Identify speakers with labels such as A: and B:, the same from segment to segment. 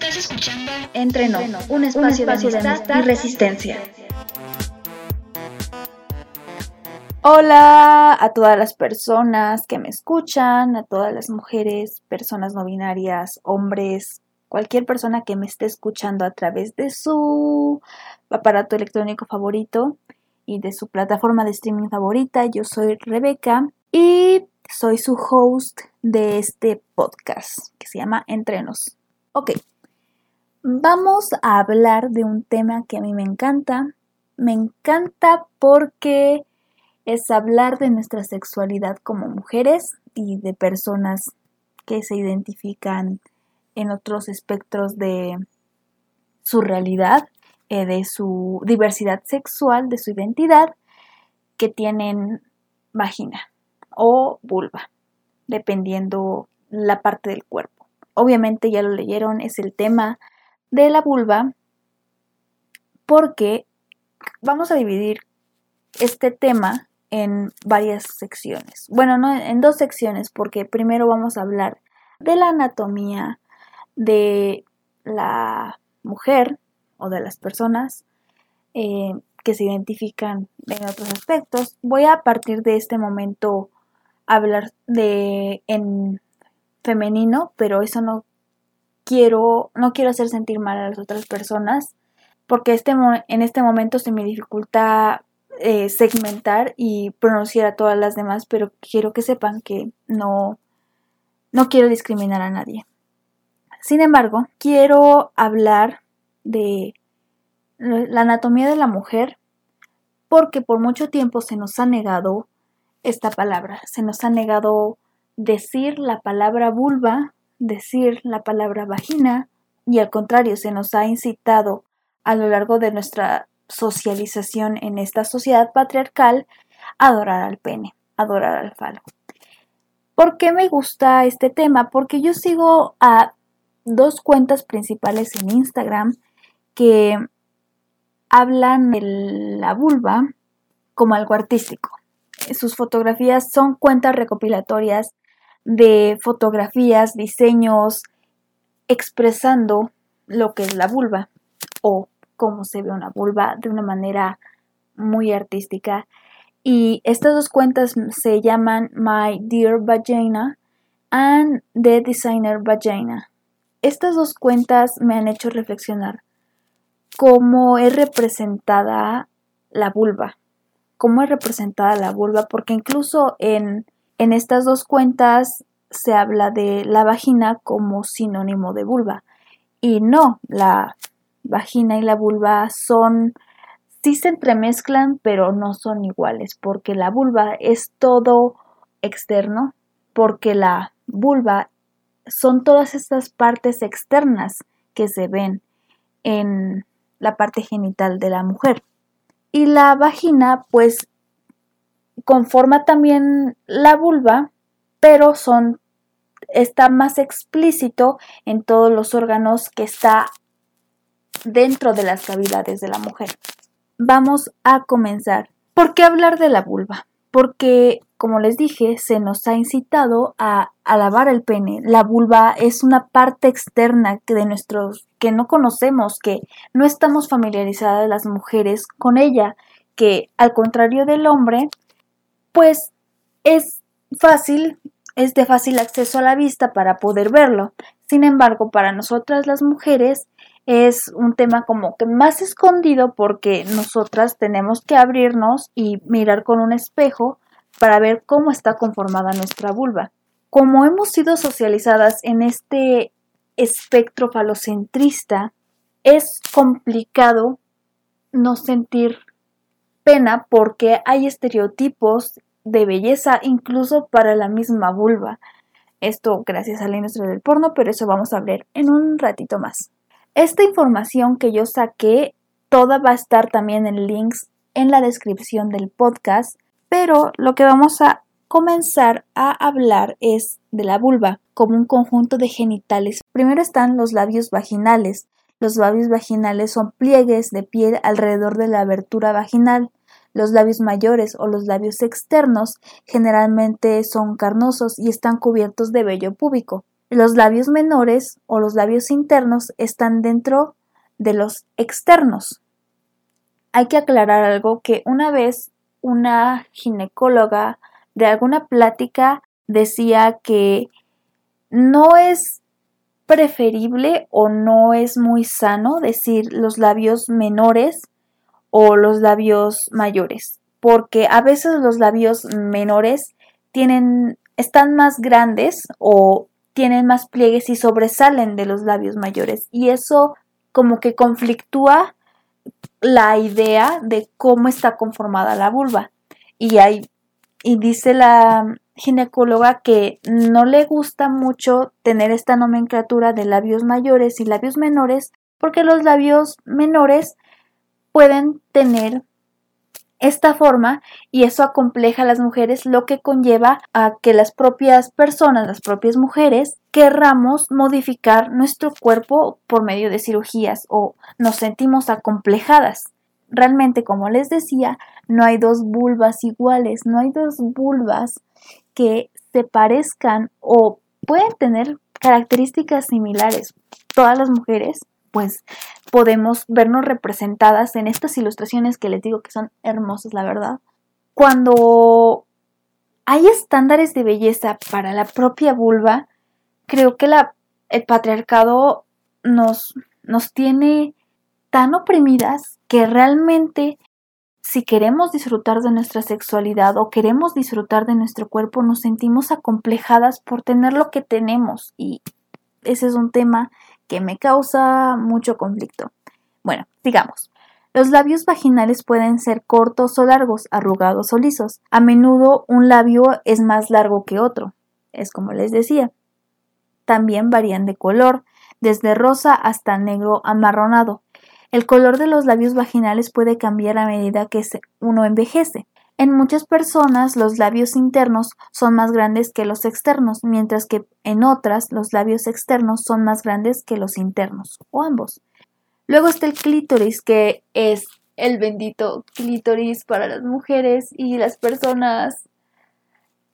A: Estás escuchando
B: Entreno, un espacio, de, amistad y resistencia. Hola a todas las personas que me escuchan, a todas las mujeres, personas no binarias, hombres, cualquier persona que me esté escuchando a través de su aparato electrónico favorito y de su plataforma de streaming favorita. Yo soy Rebeca y soy su host de este podcast que se llama Entrenos. Ok, vamos a hablar de un tema que a mí me encanta. Me encanta porque es hablar de nuestra sexualidad como mujeres y de personas que se identifican en otros espectros de su realidad, eh, de su diversidad sexual, de su identidad, que tienen vagina o vulva, dependiendo la parte del cuerpo obviamente ya lo leyeron, es el tema de la vulva, porque vamos a dividir este tema en varias secciones. Bueno, no en dos secciones, porque primero vamos a hablar de la anatomía de la mujer o de las personas eh, que se identifican en otros aspectos. Voy a partir de este momento hablar de en femenino, pero eso no quiero, no quiero hacer sentir mal a las otras personas, porque este, en este momento se me dificulta eh, segmentar y pronunciar a todas las demás, pero quiero que sepan que no, no quiero discriminar a nadie. Sin embargo, quiero hablar de la anatomía de la mujer porque por mucho tiempo se nos ha negado esta palabra, se nos ha negado decir la palabra vulva, decir la palabra vagina, y al contrario, se nos ha incitado a lo largo de nuestra socialización en esta sociedad patriarcal a adorar al pene, adorar al falo. ¿Por qué me gusta este tema? Porque yo sigo a dos cuentas principales en Instagram que hablan de la vulva como algo artístico. Sus fotografías son cuentas recopilatorias de fotografías, diseños, expresando lo que es la vulva o cómo se ve una vulva de una manera muy artística. Y estas dos cuentas se llaman My Dear Vagina and The Designer Vagina. Estas dos cuentas me han hecho reflexionar cómo es representada la vulva, cómo es representada la vulva, porque incluso en en estas dos cuentas se habla de la vagina como sinónimo de vulva. Y no, la vagina y la vulva son, sí se entremezclan, pero no son iguales, porque la vulva es todo externo, porque la vulva son todas estas partes externas que se ven en la parte genital de la mujer. Y la vagina, pues conforma también la vulva, pero son está más explícito en todos los órganos que está dentro de las cavidades de la mujer. Vamos a comenzar. ¿Por qué hablar de la vulva? Porque, como les dije, se nos ha incitado a, lavar el pene. La vulva es una parte externa de nuestros que no conocemos, que no estamos familiarizadas las mujeres con ella, que al contrario del hombre, pues es fácil, es de fácil acceso a la vista para poder verlo. Sin embargo, para nosotras las mujeres es un tema como que más escondido porque nosotras tenemos que abrirnos y mirar con un espejo para ver cómo está conformada nuestra vulva. Como hemos sido socializadas en este espectro falocentrista, es complicado no sentir pena porque hay estereotipos de belleza incluso para la misma vulva. Esto gracias a la industria del porno, pero eso vamos a ver en un ratito más. Esta información que yo saqué, toda va a estar también en links en la descripción del podcast, pero lo que vamos a comenzar a hablar es de la vulva como un conjunto de genitales. Primero están los labios vaginales. Los labios vaginales son pliegues de piel alrededor de la abertura vaginal. Los labios mayores o los labios externos generalmente son carnosos y están cubiertos de vello púbico. Los labios menores o los labios internos están dentro de los externos. Hay que aclarar algo que una vez una ginecóloga de alguna plática decía que no es preferible o no es muy sano decir los labios menores o los labios mayores, porque a veces los labios menores tienen están más grandes o tienen más pliegues y sobresalen de los labios mayores y eso como que conflictúa la idea de cómo está conformada la vulva. Y hay y dice la ginecóloga que no le gusta mucho tener esta nomenclatura de labios mayores y labios menores porque los labios menores pueden tener esta forma y eso acompleja a las mujeres, lo que conlleva a que las propias personas, las propias mujeres, querramos modificar nuestro cuerpo por medio de cirugías o nos sentimos acomplejadas. Realmente, como les decía, no hay dos vulvas iguales, no hay dos vulvas que se parezcan o pueden tener características similares. Todas las mujeres pues podemos vernos representadas en estas ilustraciones que les digo que son hermosas, la verdad. Cuando hay estándares de belleza para la propia vulva, creo que la, el patriarcado nos, nos tiene tan oprimidas que realmente si queremos disfrutar de nuestra sexualidad o queremos disfrutar de nuestro cuerpo, nos sentimos acomplejadas por tener lo que tenemos. Y ese es un tema que me causa mucho conflicto. Bueno, digamos. Los labios vaginales pueden ser cortos o largos, arrugados o lisos. A menudo un labio es más largo que otro, es como les decía. También varían de color, desde rosa hasta negro amarronado. El color de los labios vaginales puede cambiar a medida que uno envejece. En muchas personas los labios internos son más grandes que los externos, mientras que en otras los labios externos son más grandes que los internos, o ambos. Luego está el clítoris, que es el bendito clítoris para las mujeres y las personas,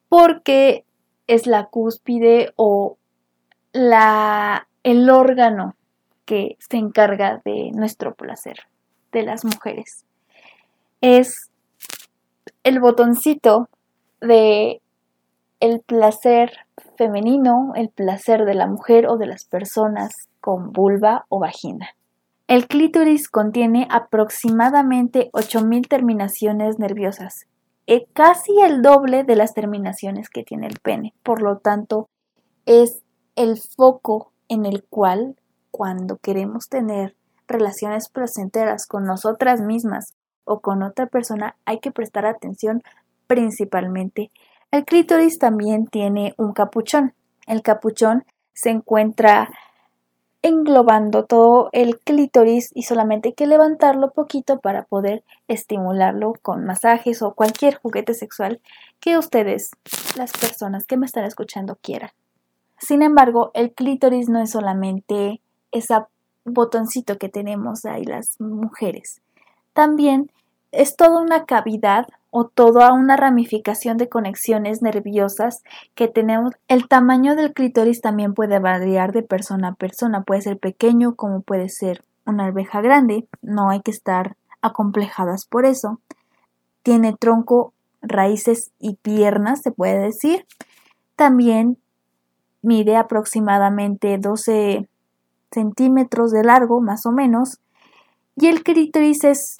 B: porque es la cúspide o la, el órgano que se encarga de nuestro placer de las mujeres. Es el botoncito de el placer femenino, el placer de la mujer o de las personas con vulva o vagina. El clítoris contiene aproximadamente 8.000 terminaciones nerviosas, eh, casi el doble de las terminaciones que tiene el pene. Por lo tanto, es el foco en el cual, cuando queremos tener relaciones placenteras con nosotras mismas o con otra persona hay que prestar atención principalmente. El clítoris también tiene un capuchón. El capuchón se encuentra englobando todo el clítoris y solamente hay que levantarlo poquito para poder estimularlo con masajes o cualquier juguete sexual que ustedes, las personas que me están escuchando, quieran. Sin embargo, el clítoris no es solamente ese botoncito que tenemos ahí las mujeres también es toda una cavidad o toda una ramificación de conexiones nerviosas que tenemos. El tamaño del clítoris también puede variar de persona a persona. Puede ser pequeño como puede ser una alveja grande. No hay que estar acomplejadas por eso. Tiene tronco, raíces y piernas, se puede decir. También mide aproximadamente 12 centímetros de largo, más o menos. Y el clítoris es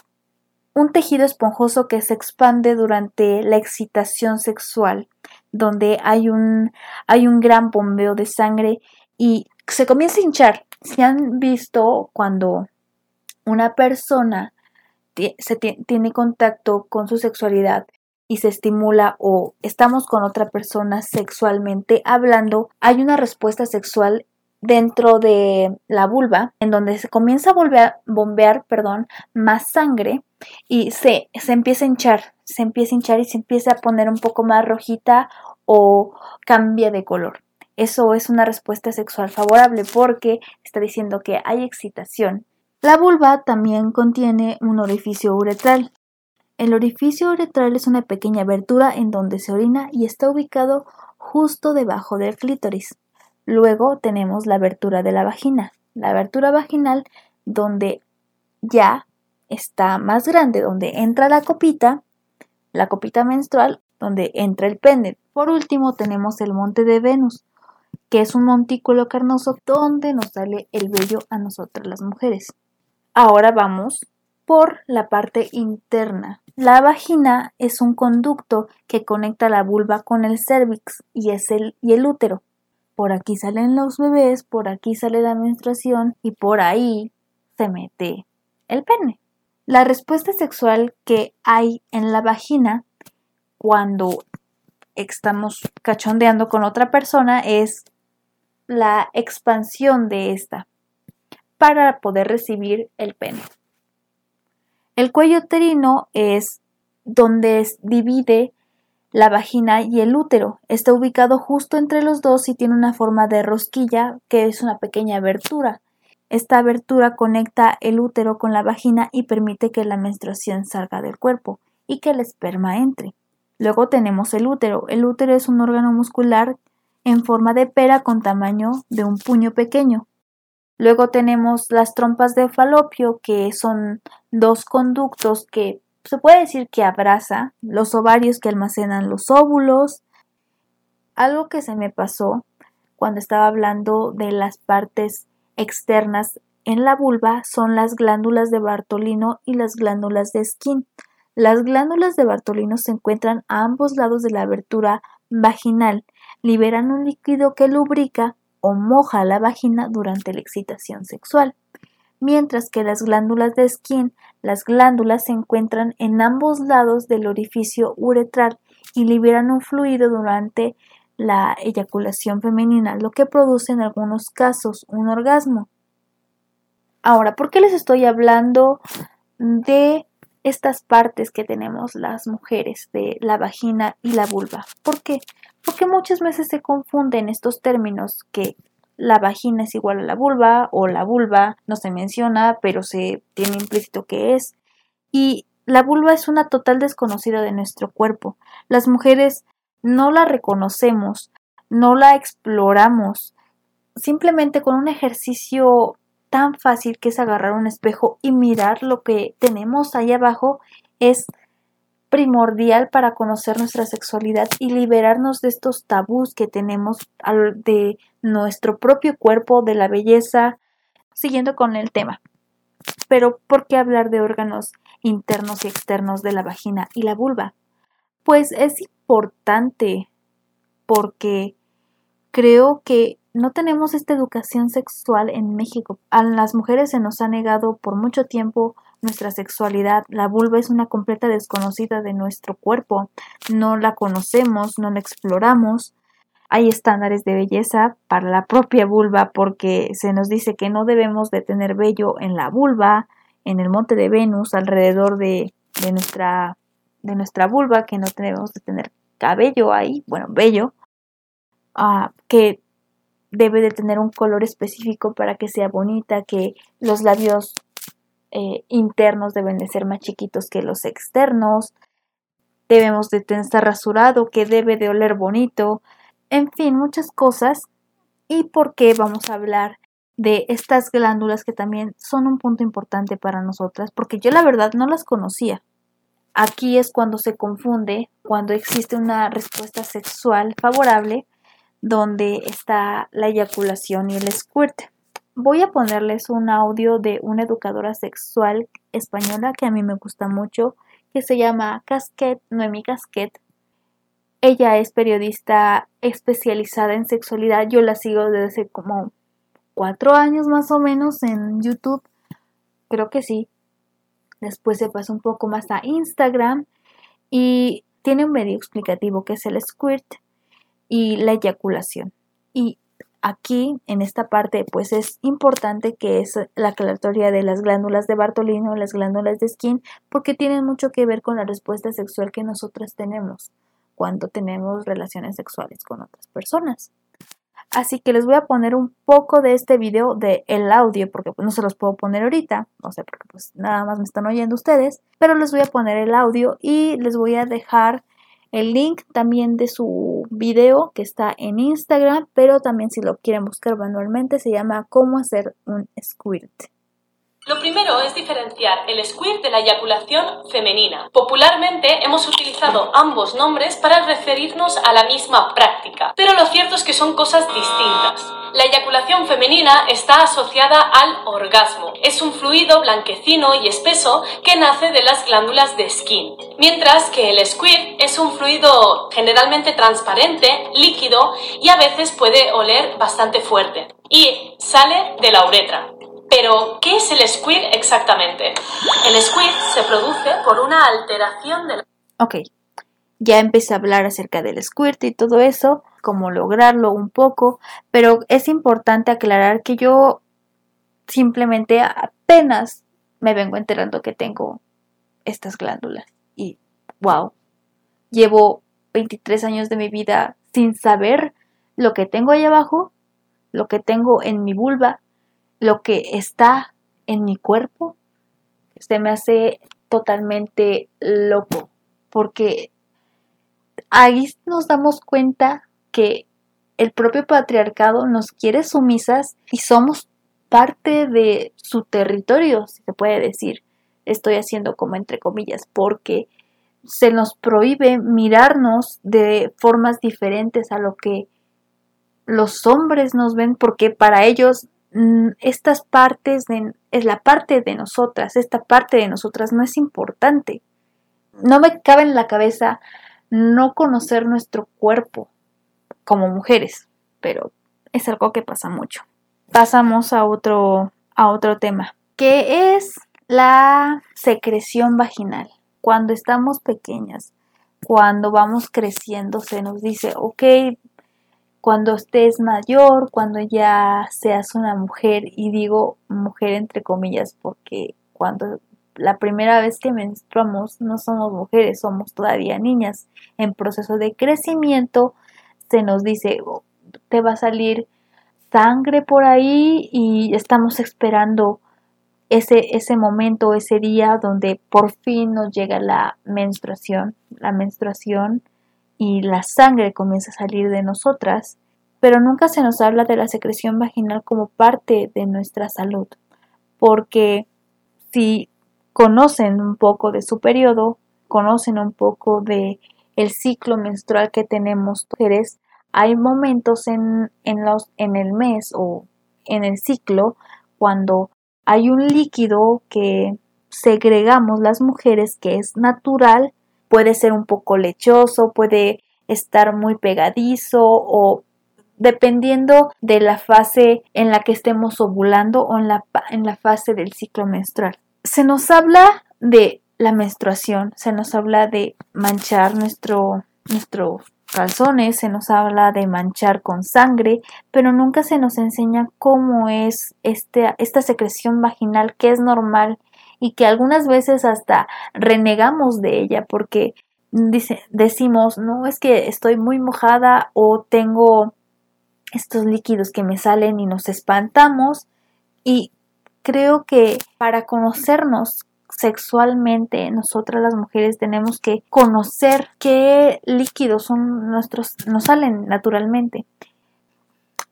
B: un tejido esponjoso que se expande durante la excitación sexual, donde hay un, hay un gran bombeo de sangre y se comienza a hinchar. Si han visto cuando una persona tiene contacto con su sexualidad y se estimula o estamos con otra persona sexualmente hablando, hay una respuesta sexual dentro de la vulva en donde se comienza a volver, bombear perdón, más sangre y se, se empieza a hinchar, se empieza a hinchar y se empieza a poner un poco más rojita o cambia de color. Eso es una respuesta sexual favorable porque está diciendo que hay excitación. La vulva también contiene un orificio uretral. El orificio uretral es una pequeña abertura en donde se orina y está ubicado justo debajo del clítoris. Luego tenemos la abertura de la vagina. La abertura vaginal donde ya está más grande, donde entra la copita, la copita menstrual, donde entra el pene. Por último tenemos el monte de Venus, que es un montículo carnoso donde nos sale el vello a nosotras las mujeres. Ahora vamos por la parte interna. La vagina es un conducto que conecta la vulva con el cervix y, es el, y el útero. Por aquí salen los bebés, por aquí sale la menstruación y por ahí se mete el pene. La respuesta sexual que hay en la vagina cuando estamos cachondeando con otra persona es la expansión de esta para poder recibir el pene. El cuello uterino es donde divide la vagina y el útero. Está ubicado justo entre los dos y tiene una forma de rosquilla que es una pequeña abertura. Esta abertura conecta el útero con la vagina y permite que la menstruación salga del cuerpo y que el esperma entre. Luego tenemos el útero. El útero es un órgano muscular en forma de pera con tamaño de un puño pequeño. Luego tenemos las trompas de falopio, que son dos conductos que se puede decir que abraza los ovarios que almacenan los óvulos. Algo que se me pasó cuando estaba hablando de las partes externas en la vulva son las glándulas de Bartolino y las glándulas de Skin. Las glándulas de Bartolino se encuentran a ambos lados de la abertura vaginal, liberan un líquido que lubrica o moja la vagina durante la excitación sexual, mientras que las glándulas de skin, las glándulas se encuentran en ambos lados del orificio uretral y liberan un fluido durante la eyaculación femenina, lo que produce en algunos casos un orgasmo. Ahora, ¿por qué les estoy hablando de estas partes que tenemos las mujeres de la vagina y la vulva? ¿Por qué? porque muchas veces se confunden estos términos que la vagina es igual a la vulva o la vulva no se menciona, pero se tiene implícito que es. Y la vulva es una total desconocida de nuestro cuerpo. Las mujeres no la reconocemos, no la exploramos. Simplemente con un ejercicio tan fácil que es agarrar un espejo y mirar lo que tenemos ahí abajo es primordial para conocer nuestra sexualidad y liberarnos de estos tabús que tenemos de nuestro propio cuerpo, de la belleza, siguiendo con el tema. Pero, ¿por qué hablar de órganos internos y externos de la vagina y la vulva? Pues es importante porque creo que no tenemos esta educación sexual en México. A las mujeres se nos ha negado por mucho tiempo nuestra sexualidad. La vulva es una completa desconocida de nuestro cuerpo. No la conocemos, no la exploramos. Hay estándares de belleza para la propia vulva porque se nos dice que no debemos de tener vello en la vulva, en el monte de Venus, alrededor de, nuestra, de nuestra vulva, que no debemos de tener cabello ahí, bueno, vello, ah, que debe de tener un color específico para que sea bonita, que los labios eh, internos deben de ser más chiquitos que los externos, debemos de estar rasurado, que debe de oler bonito, en fin, muchas cosas. ¿Y por qué vamos a hablar de estas glándulas que también son un punto importante para nosotras? Porque yo la verdad no las conocía. Aquí es cuando se confunde, cuando existe una respuesta sexual favorable, donde está la eyaculación y el squirt. Voy a ponerles un audio de una educadora sexual española que a mí me gusta mucho, que se llama Casquet, Noemi Casquet. Ella es periodista especializada en sexualidad. Yo la sigo desde como cuatro años más o menos en YouTube. Creo que sí. Después se pasó un poco más a Instagram y tiene un medio explicativo que es el squirt y la eyaculación. Y Aquí, en esta parte, pues es importante que es la aclaratoria de las glándulas de Bartolino, las glándulas de skin, porque tienen mucho que ver con la respuesta sexual que nosotras tenemos cuando tenemos relaciones sexuales con otras personas. Así que les voy a poner un poco de este video de el audio, porque pues, no se los puedo poner ahorita, no sé, porque pues nada más me están oyendo ustedes, pero les voy a poner el audio y les voy a dejar el link también de su video que está en Instagram, pero también si lo quieren buscar manualmente se llama Cómo hacer un squirt.
A: Lo primero es diferenciar el squirt de la eyaculación femenina. Popularmente hemos utilizado ambos nombres para referirnos a la misma práctica, pero lo cierto es que son cosas distintas. La eyaculación femenina está asociada al orgasmo. Es un fluido blanquecino y espeso que nace de las glándulas de skin, mientras que el squirt es un fluido generalmente transparente, líquido y a veces puede oler bastante fuerte y sale de la uretra. Pero, ¿qué es el squirt exactamente? El squirt se produce por una alteración de la...
B: Ok, ya empecé a hablar acerca del squirt y todo eso, cómo lograrlo un poco, pero es importante aclarar que yo simplemente apenas me vengo enterando que tengo estas glándulas y wow, llevo 23 años de mi vida sin saber lo que tengo ahí abajo, lo que tengo en mi vulva, lo que está en mi cuerpo, se me hace totalmente loco, porque ahí nos damos cuenta que el propio patriarcado nos quiere sumisas y somos parte de su territorio, si se puede decir. Estoy haciendo como entre comillas, porque se nos prohíbe mirarnos de formas diferentes a lo que los hombres nos ven, porque para ellos estas partes de, es la parte de nosotras, esta parte de nosotras no es importante. No me cabe en la cabeza no conocer nuestro cuerpo como mujeres, pero es algo que pasa mucho. Pasamos a otro, a otro tema, que es la secreción vaginal. Cuando estamos pequeñas, cuando vamos creciendo, se nos dice, ok, cuando estés mayor, cuando ya seas una mujer, y digo mujer entre comillas porque cuando la primera vez que menstruamos no somos mujeres, somos todavía niñas. En proceso de crecimiento, se nos dice, oh, te va a salir sangre por ahí y estamos esperando ese, ese momento, ese día donde por fin nos llega la menstruación, la menstruación y la sangre comienza a salir de nosotras, pero nunca se nos habla de la secreción vaginal como parte de nuestra salud, porque si conocen un poco de su periodo, conocen un poco de el ciclo menstrual que tenemos mujeres, hay momentos en, en, los, en el mes o en el ciclo cuando hay un líquido que segregamos las mujeres que es natural puede ser un poco lechoso, puede estar muy pegadizo o dependiendo de la fase en la que estemos ovulando o en la, en la fase del ciclo menstrual. Se nos habla de la menstruación, se nos habla de manchar nuestro, nuestros calzones, se nos habla de manchar con sangre, pero nunca se nos enseña cómo es este, esta secreción vaginal que es normal y que algunas veces hasta renegamos de ella porque dice, decimos, no, es que estoy muy mojada o tengo estos líquidos que me salen y nos espantamos y creo que para conocernos sexualmente nosotras las mujeres tenemos que conocer qué líquidos son nuestros nos salen naturalmente.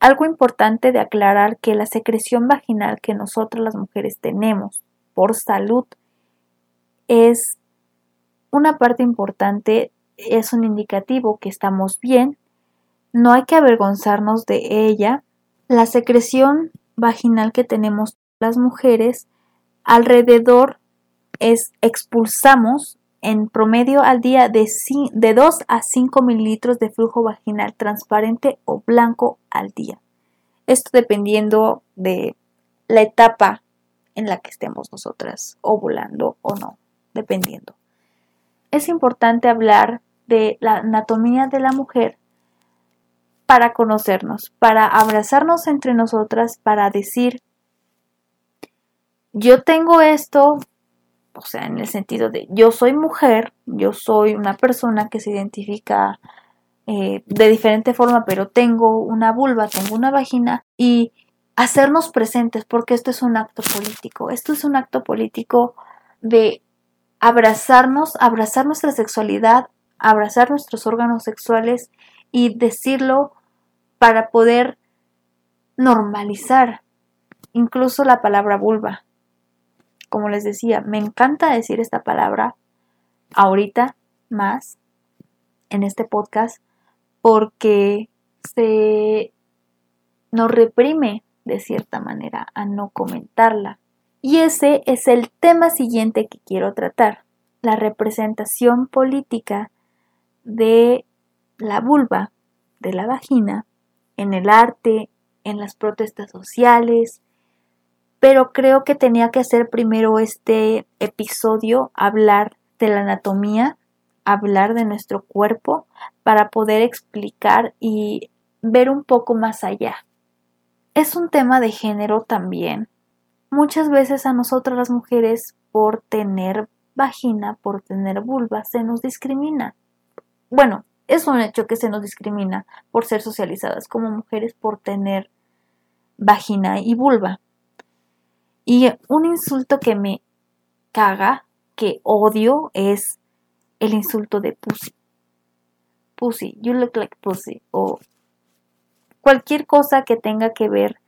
B: Algo importante de aclarar que la secreción vaginal que nosotras las mujeres tenemos por salud es una parte importante, es un indicativo que estamos bien, no hay que avergonzarnos de ella. La secreción vaginal que tenemos las mujeres alrededor es expulsamos en promedio al día de, de 2 a 5 mililitros de flujo vaginal transparente o blanco al día. Esto dependiendo de la etapa en la que estemos nosotras ovulando o no, dependiendo. Es importante hablar de la anatomía de la mujer para conocernos, para abrazarnos entre nosotras, para decir, yo tengo esto, o sea, en el sentido de yo soy mujer, yo soy una persona que se identifica eh, de diferente forma, pero tengo una vulva, tengo una vagina y hacernos presentes, porque esto es un acto político, esto es un acto político de abrazarnos, abrazar nuestra sexualidad, abrazar nuestros órganos sexuales y decirlo para poder normalizar incluso la palabra vulva. Como les decía, me encanta decir esta palabra ahorita más en este podcast porque se nos reprime de cierta manera a no comentarla. Y ese es el tema siguiente que quiero tratar, la representación política de la vulva, de la vagina, en el arte, en las protestas sociales, pero creo que tenía que hacer primero este episodio, hablar de la anatomía, hablar de nuestro cuerpo, para poder explicar y ver un poco más allá. Es un tema de género también. Muchas veces a nosotras las mujeres, por tener vagina, por tener vulva, se nos discrimina. Bueno, es un hecho que se nos discrimina por ser socializadas como mujeres por tener vagina y vulva. Y un insulto que me caga, que odio, es el insulto de pussy. Pussy, you look like pussy. O cualquier cosa que tenga que ver,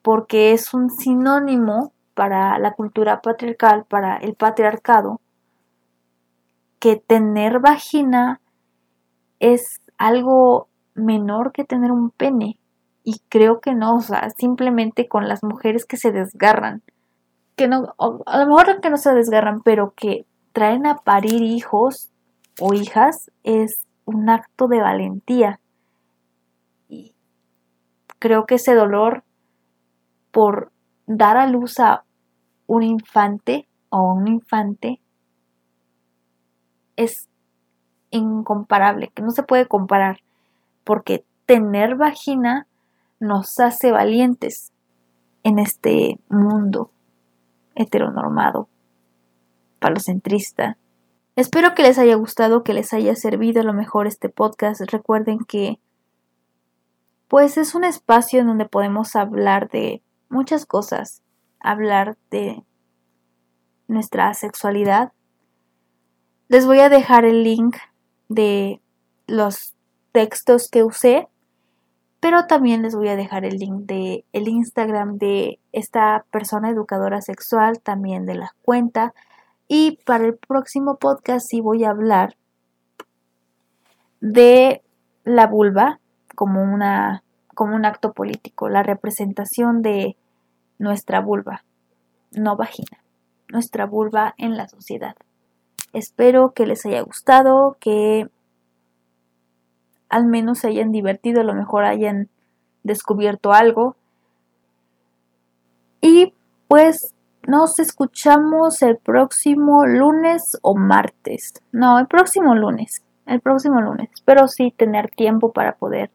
B: porque es un sinónimo para la cultura patriarcal, para el patriarcado, que tener vagina es algo menor que tener un pene. Y creo que no, o sea, simplemente con las mujeres que se desgarran. Que no, a lo mejor que no se desgarran, pero que traen a parir hijos o hijas es un acto de valentía. Creo que ese dolor por dar a luz a un infante o un infante es incomparable, que no se puede comparar, porque tener vagina nos hace valientes en este mundo heteronormado, palocentrista. Espero que les haya gustado, que les haya servido a lo mejor este podcast. Recuerden que pues es un espacio en donde podemos hablar de muchas cosas, hablar de nuestra sexualidad. Les voy a dejar el link de los textos que usé, pero también les voy a dejar el link de el Instagram de esta persona educadora sexual, también de la cuenta. Y para el próximo podcast sí voy a hablar de la vulva como una como un acto político, la representación de nuestra vulva, no vagina, nuestra vulva en la sociedad. Espero que les haya gustado, que al menos se hayan divertido, a lo mejor hayan descubierto algo. Y pues nos escuchamos el próximo lunes o martes. No, el próximo lunes. El próximo lunes. Espero sí tener tiempo para poder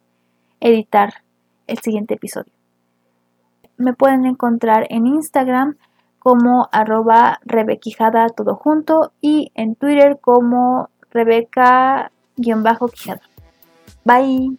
B: editar el siguiente episodio. Me pueden encontrar en Instagram como arroba rebequijada todo junto y en Twitter como rebeca-quijada. Bye.